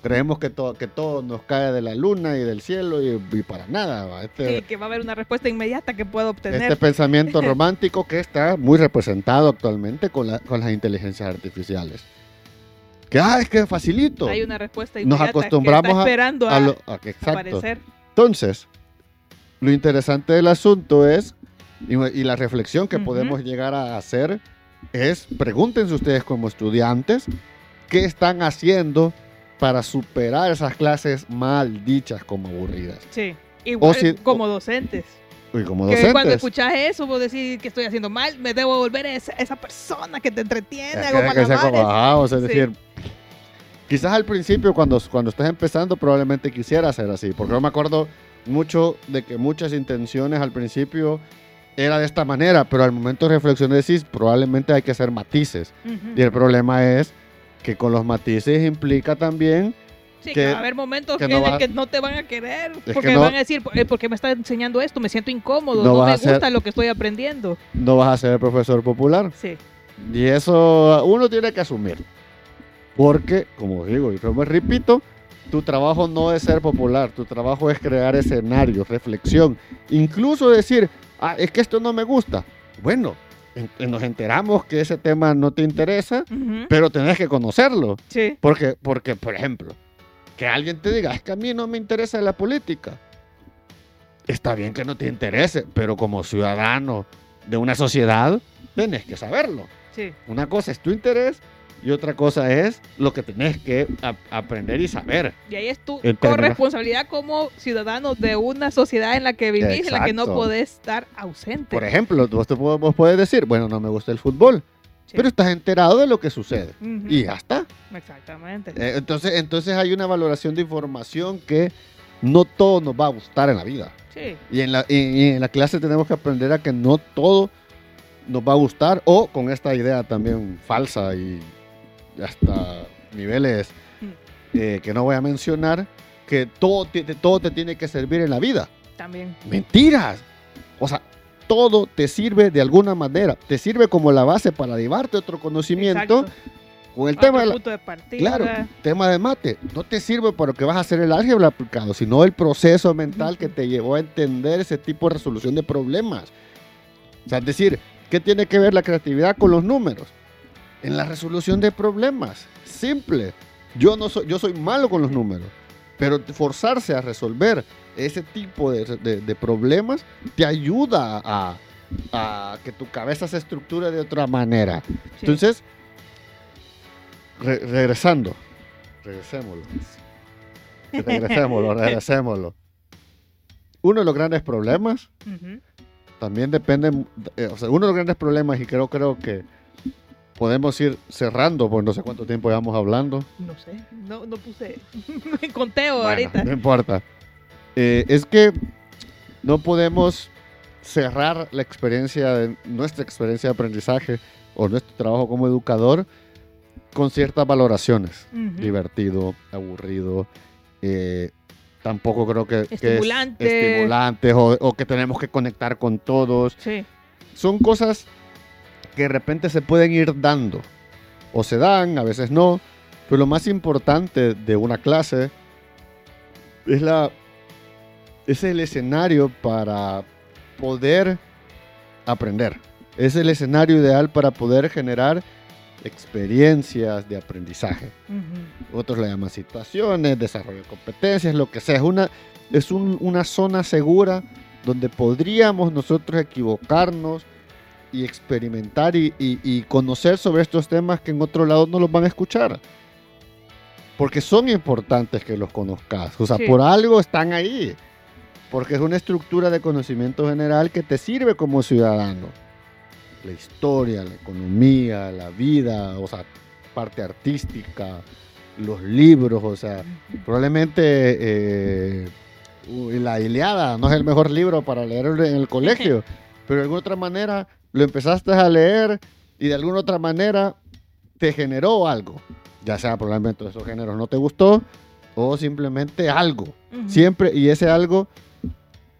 Creemos que todo, que todo nos cae de la luna y del cielo y, y para nada. Este, Sí, que va a haber una respuesta inmediata que puedo obtener. este pensamiento romántico que está muy representado actualmente con, la- con las inteligencias artificiales. Que, ah, es que facilito. Hay una respuesta Nos inmediata acostumbramos que está a- esperando a, A lo- a- aparecer. Entonces, lo interesante del asunto es, y, y la reflexión que podemos llegar a hacer es, pregúntense ustedes como estudiantes, ¿qué están haciendo para superar esas clases mal dichas como aburridas? Sí. Igual si- como docentes. Y como Que cuando escuchas eso, vos decís que estoy haciendo mal, me debo volver esa, esa persona que te entretiene, Es hago que- que sea como, malabares. ajá, o sea, es Sí. decir, quizás al principio cuando, cuando estás empezando probablemente quisiera ser así, porque yo me acuerdo mucho de que muchas intenciones al principio era de esta manera, pero al momento de reflexionar decís, probablemente hay que hacer matices. Y el problema es que con los matices implica también, Sí, que- que va a haber momentos que en no que no te van a querer. que Porque no- van a decir, "Eh, ¿por qué me está enseñando esto? Me siento incómodo, No me ser- gusta lo que estoy aprendiendo. no vas a ser el profesor popular. Sí. Y eso uno tiene que asumir. Porque, como digo y como repito, tu trabajo no es ser popular, tu trabajo es crear escenarios, reflexión, incluso decir, ah, es que esto no me gusta. Bueno, en- en- nos enteramos que ese tema no te interesa, pero tenés que conocerlo. Sí. Porque, porque, por ejemplo, que alguien te diga, es que a mí no me interesa la política. Está bien que no te interese, pero como ciudadano de una sociedad, tenés que saberlo. Sí. Una cosa es tu interés y otra cosa es lo que tenés que ap- aprender y saber. Y ahí es tu corresponsabilidad como ciudadano de una sociedad en la que vivís, en la que no podés estar ausente. Por ejemplo, vos, te vos puedes decir, bueno, no me gusta el fútbol, Sí. pero estás enterado de lo que sucede. Y ya está. Exactamente. Eh, entonces, entonces hay una valoración de información que no todo nos va a gustar en la vida. Sí. Y en, la, y- y en la clase tenemos que aprender a que no todo nos va a gustar o con esta idea también falsa y hasta niveles Mm. eh, que no voy a mencionar, que todo, ti- todo te tiene que servir en la vida. También. Mentiras. O sea, todo te sirve de alguna manera. Te sirve como la base para llevarte otro conocimiento. Exacto. Con el Otro tema de la- punto de partida. Claro, tema de mate. No te sirve para que vas a hacer el álgebra aplicado, sino el proceso mental que te llevó a entender ese tipo de resolución de problemas. O sea, es decir, ¿qué tiene que ver la creatividad con los números? En la resolución de problemas. Simple. Yo, no soy, yo soy malo con los números, pero forzarse a resolver ese tipo de, de- de problemas te ayuda a, a que tu cabeza se estructure de otra manera. Sí. Entonces, re- regresando, regresémoslo. Regresémoslo, regresémoslo. Uno de los grandes problemas también depende, eh, o sea, uno de los grandes problemas, y creo, creo que podemos ir cerrando, por no sé cuánto tiempo llevamos hablando. No sé. No, no puse conteo Bueno, ahorita. no importa. Eh, es que no podemos cerrar la experiencia, de, nuestra experiencia de aprendizaje o nuestro trabajo como educador con ciertas valoraciones. Divertido, aburrido. eh, tampoco creo que, que es Estimulante. estimulantes o, o que tenemos que conectar con todos. Sí. Son cosas que de repente se pueden ir dando. O se dan, a veces no. Pero lo más importante de una clase es la es el escenario para poder aprender. Es el escenario ideal para poder generar experiencias de aprendizaje Ujú. otros le llaman situaciones, desarrollo de competencias, lo que sea. Es una, es un- una zona segura donde podríamos nosotros equivocarnos y experimentar y, y- y conocer sobre estos temas que en otro lado no los van a escuchar. Porque son importantes que los conozcas. O sea, Sí. por algo están ahí. Porque es una estructura de conocimiento general que te sirve como ciudadano. La historia, la economía, la vida, o sea, parte artística, los libros, o sea, probablemente eh, la Iliada no es el mejor libro para leer en el colegio, pero de alguna otra manera lo empezaste a leer y de alguna otra manera te generó algo, ya sea probablemente de esos géneros no te gustó o simplemente algo, siempre y ese algo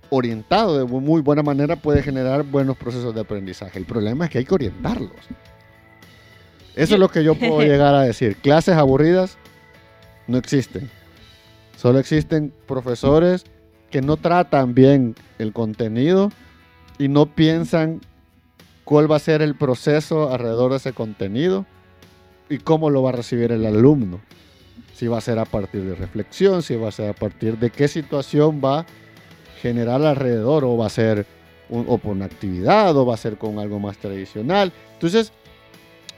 orientado de mu- muy buena manera puede generar buenos procesos de aprendizaje. El problema es que hay que orientarlos. Eso es lo que yo puedo llegar a decir. Clases aburridas no existen. Solo existen profesores que no tratan bien el contenido y no piensan cuál va a ser el proceso alrededor de ese contenido y cómo lo va a recibir el alumno. Si va a ser a partir de reflexión, si va a ser a partir de qué situación va a generar alrededor o va a ser un- o por una actividad o va a ser con algo más tradicional. Entonces,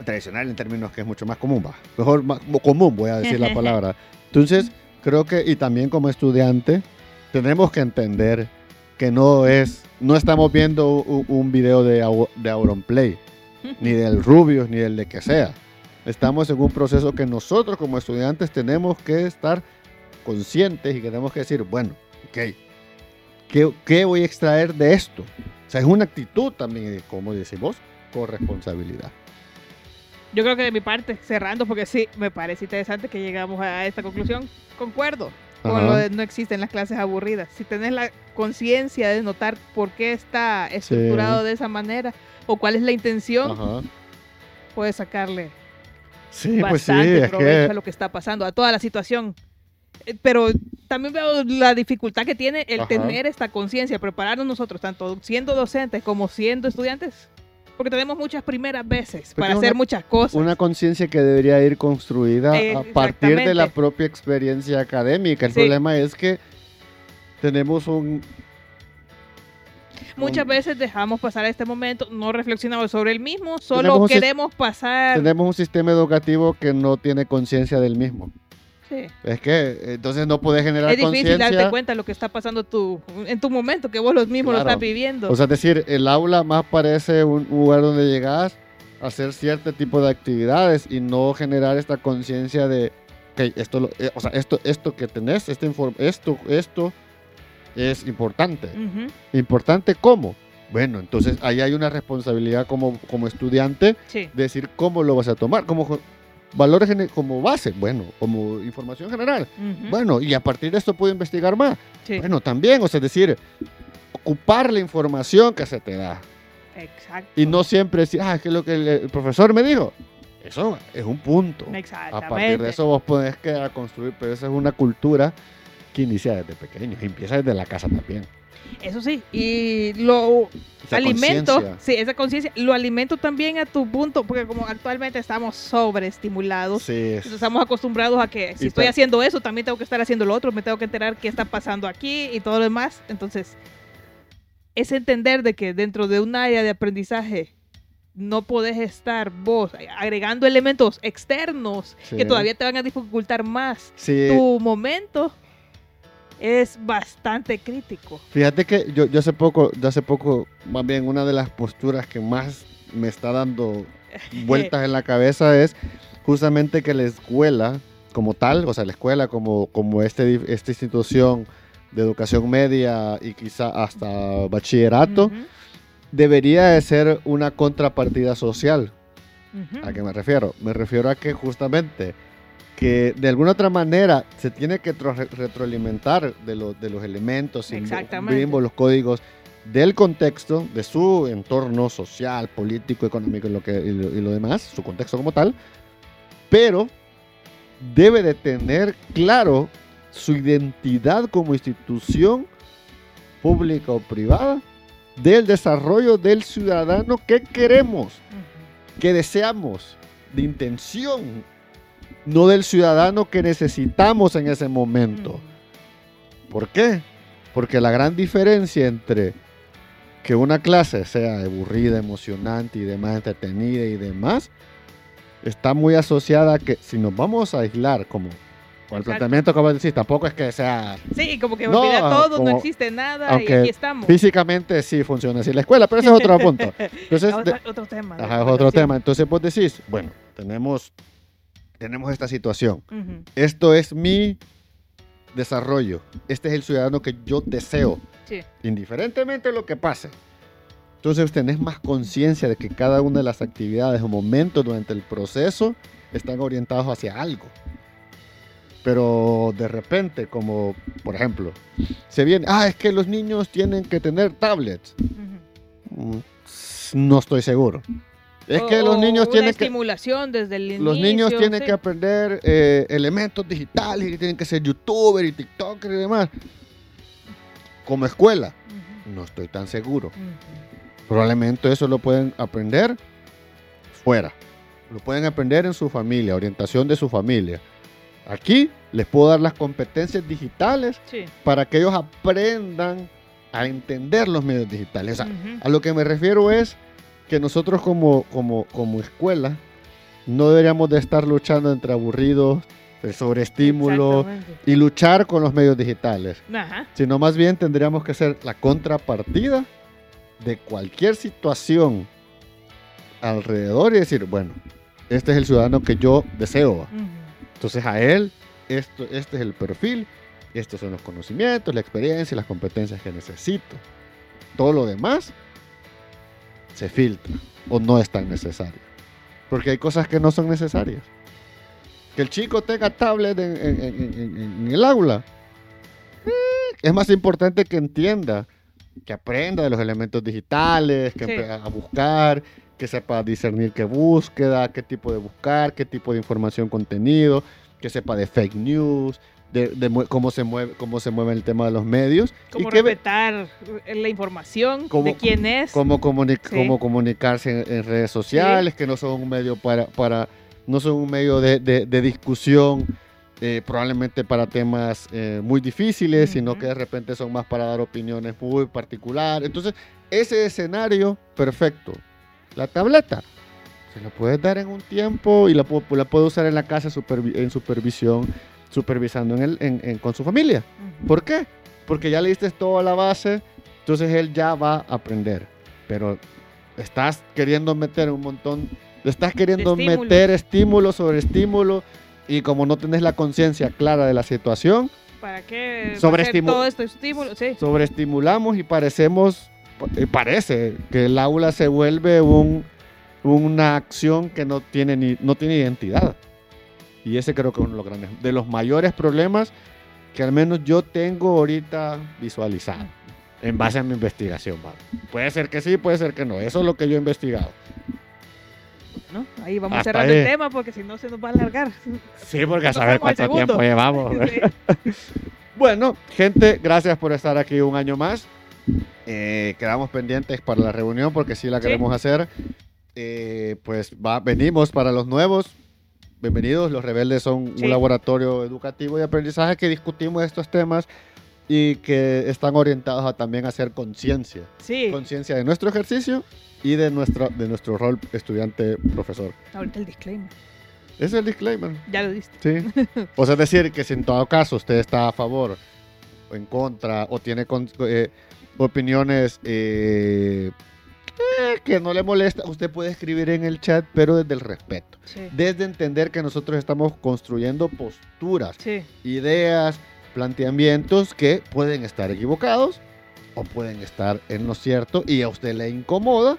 tradicional en términos que es mucho más común, va. Mejor más común, voy a decir la palabra. Entonces, creo que, y también como estudiante, tenemos que entender que no es, no estamos viendo un, un video de, de Auronplay, ni del Rubius, ni del de que sea. Estamos en un proceso que nosotros como estudiantes tenemos que estar conscientes y que tenemos que decir, bueno, ok, ¿qué, qué voy a extraer de esto? O sea, es una actitud también, de, como decimos, corresponsabilidad. Yo creo que de mi parte, cerrando, porque sí, me parece interesante que llegamos a esta conclusión. Concuerdo con Ajá. lo de no existen las clases aburridas. Si tenés la conciencia de notar por qué está estructurado de esa manera o cuál es la intención, Ajá. puedes sacarle Sí, pues sí, bastante es provecho a que... lo que está pasando, a toda la situación. Eh, Pero también veo la dificultad que tiene el Ajá. tener esta conciencia, prepararnos nosotros, tanto siendo docentes como siendo estudiantes, porque tenemos muchas primeras veces Porque para una- hacer muchas cosas. Una conciencia que debería ir construida Eh, a partir de la propia experiencia académica. El Sí. problema es que tenemos un... Muchas un- veces dejamos pasar este momento, no reflexionamos sobre el mismo, solo queremos pasar. Tenemos un sistema educativo que no tiene conciencia del mismo. Sí. Es que entonces no puede generar Es difícil darte conciencia. cuenta de lo que está pasando tu, en tu momento, que vos los mismos lo estás viviendo. O sea, es decir, el aula más parece un lugar donde llegas a hacer cierto tipo de actividades y no generar esta conciencia de que esto, lo- eh, o sea, esto, esto que tenés, inform- esto, esto es importante. ¿Importante cómo? Bueno, entonces ahí hay una responsabilidad como, como estudiante Sí. de decir cómo lo vas a tomar, como jo- valores como base, bueno, como información general. Bueno, y a partir de esto puedo investigar más. Sí. Bueno, también, o sea, es decir, ocupar la información que se te da. Exacto. Y no siempre decir, ah, es que lo que el, profesor me dijo. Eso es un punto. A Exactamente. partir de eso vos podés quedar a construir, pero esa es una cultura que inicia desde pequeño, empieza desde la casa también. Eso sí. Y lo Esa alimento, sí, esa conciencia, lo alimento también a tu punto, porque como actualmente estamos sobreestimulados, Sí, es- estamos acostumbrados a que si Y estoy haciendo eso, también tengo que estar haciendo lo otro, me tengo que enterar qué está pasando aquí y todo lo demás. Entonces, es entender de que dentro de un área de aprendizaje no podés estar vos agregando elementos externos Sí. que todavía te van a dificultar más sí. tu momento. Es bastante crítico. Fíjate que yo, yo hace poco, yo hace poco, más bien una de las posturas que más me está dando vueltas en la cabeza es justamente que la escuela como tal, o sea, la escuela como, como este, esta institución de educación media y quizá hasta bachillerato, Ujú, debería de ser una contrapartida social. ¿A qué me refiero? Me refiero a que justamente que de alguna otra manera se tiene que tro- retroalimentar de, lo- de los elementos, símbolos, códigos del contexto, de su entorno social, político, económico y lo, que, y lo, y lo demás, su contexto como tal, pero debe de tener claro su identidad como institución pública o privada del desarrollo del ciudadano que queremos que deseamos, de intención, no del ciudadano que necesitamos en ese momento. ¿Por qué? Porque la gran diferencia entre que una clase sea aburrida, emocionante y demás, entretenida y demás, está muy asociada a que si nos vamos a aislar como con el Exacto. planteamiento como decís, tampoco es que sea Sí, como que No, olvida todo, no como- existe nada aunque y aquí estamos. físicamente sí funciona así la escuela, pero ese es otro punto. Entonces, Otro, de- otro tema. Ajá, es otro tema. Entonces vos decís, bueno, tenemos, tenemos esta situación. Ujú. Esto es mi desarrollo. Este es el ciudadano que yo deseo, Sí. indiferentemente de lo que pase. Entonces tenés más conciencia de que cada una de las actividades o momentos durante el proceso están orientados hacia algo. Pero de repente, como por ejemplo, se viene, ah, es que los niños tienen que tener tablets. Ujú. Mm, No estoy seguro. Es que los niños una tienen que... desde el inicio. Los niños tienen sí. que aprender eh, elementos digitales y tienen que ser youtuber y tiktoker y demás. Como escuela, no estoy tan seguro. Probablemente eso lo pueden aprender fuera. Lo pueden aprender en su familia, orientación de su familia. Aquí les puedo dar las competencias digitales Sí. para que ellos aprendan a entender los medios digitales. O sea, Ujú. a lo que me refiero es que nosotros como, como, como escuela no deberíamos de estar luchando entre aburridos, de sobreestímulo y luchar con los medios digitales, Ajá. sino más bien tendríamos que ser la contrapartida de cualquier situación alrededor y decir, bueno, este es el ciudadano que yo deseo. Ujú. Entonces a él, esto, este es el perfil, estos son los conocimientos, la experiencia y las competencias que necesito. Todo lo demás se filtra o no es tan necesario. Porque hay cosas que no son necesarias. Que el chico tenga tablet en, en- en- en- el aula. eh, Es más importante que entienda, que aprenda de los elementos digitales, que Sí. empiece a buscar, que sepa discernir qué búsqueda, qué tipo de buscar, qué tipo de información, contenido, que sepa de fake news, de, de cómo, se mueve, cómo se mueve el tema de los medios. Como y que ve- respetar la información Cómo- de quién es. cómo, Sí. cómo comunicarse en, en redes sociales, que no son un medio para, para no son un medio de, de- de discusión eh, probablemente para temas eh, muy difíciles, sino Ujú. que de repente son más para dar opiniones muy particulares. Entonces, ese escenario perfecto, la tableta, se la puedes dar en un tiempo y la, la usar en la casa supervi- en supervisión, supervisando en el, en- en- con su familia. Ujú. ¿Por qué? Porque ya le diste toda la base, entonces él ya va a aprender. Pero estás queriendo meter un montón, estás queriendo meter estímulo sobre estímulo y como no tenés la conciencia clara de la situación, ¿Para qué? Sobreestimu- todo esto estímulo? Sí. Sobreestimulamos y parecemos, parece que el aula se vuelve un, una acción que no tiene, ni, no tiene identidad. Y ese creo que es uno de los grandes, de los mayores problemas que al menos yo tengo ahorita visualizado en base a mi investigación. ¿vale? Puede ser que sí, puede ser que no. Eso es lo que yo he investigado. ¿no? Ahí vamos Hasta cerrando ahí. el tema porque si no se nos va a alargar. Sí, porque a saber cuánto tiempo llevamos. Bueno, gente, gracias por estar aquí un año más. Eh, quedamos pendientes para la reunión porque sí la Sí. queremos hacer. Eh, pues va, venimos para los nuevos. Bienvenidos, los rebeldes son Sí. un laboratorio educativo y aprendizaje que discutimos estos temas y que están orientados a también hacer conciencia. Sí, Conciencia de nuestro ejercicio y de, nuestra, de nuestro rol estudiante-profesor. ahorita el disclaimer. Es el disclaimer. Ya lo diste. Sí. O sea, es decir, que si en todo caso usted está a favor o en contra o tiene con- eh, opiniones eh, eh, que no le molesta, usted puede escribir en el chat, pero desde el respeto. Sí. Desde entender que nosotros estamos construyendo posturas, Sí. ideas, planteamientos que pueden estar equivocados o pueden estar en lo cierto y a usted le incomoda,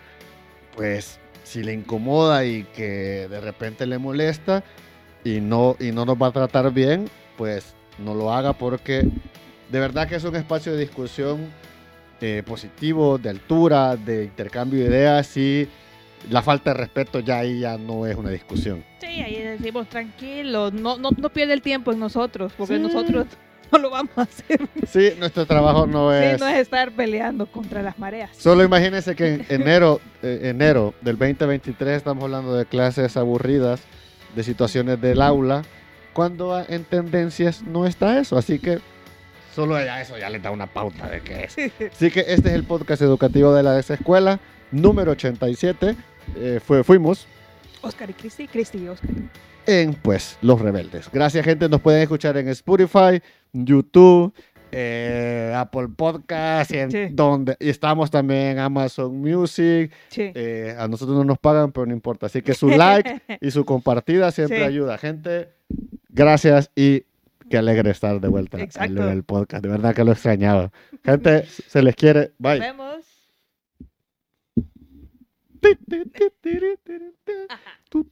pues si le incomoda y que de repente le molesta y no, y no nos va a tratar bien, pues no lo haga porque de verdad que es un espacio de discusión eh, positivo, de altura, de intercambio de ideas y la falta de respeto ya ahí ya no es una discusión. Sí, ahí decimos tranquilos, no, no, no pierde el tiempo en nosotros, porque Sí. nosotros no lo vamos a hacer. Sí, nuestro trabajo no es... Sí, no es estar peleando contra las mareas. Solo imagínense que en enero, eh, enero del 2023 estamos hablando de clases aburridas, de situaciones del aula, cuando en tendencias no está eso. Así que solo ya eso ya le da una pauta de qué es. Así que este es el podcast educativo de la escuela número 87. Eh, fue, fuimos Oscar y Cristi, Cristi y Oscar. en pues Los Rebeldes. Gracias gente, nos pueden escuchar en Spotify, YouTube, eh, Apple Podcast y en Sí. donde y estamos también en Amazon Music. Sí. Eh, a nosotros no nos pagan, pero no importa. Así que su like y su compartida siempre Sí. ayuda. Gente, gracias y qué alegre estar de vuelta en el podcast. De verdad que lo extrañaba. Gente, se les quiere. Nos Bye. vemos. Tu,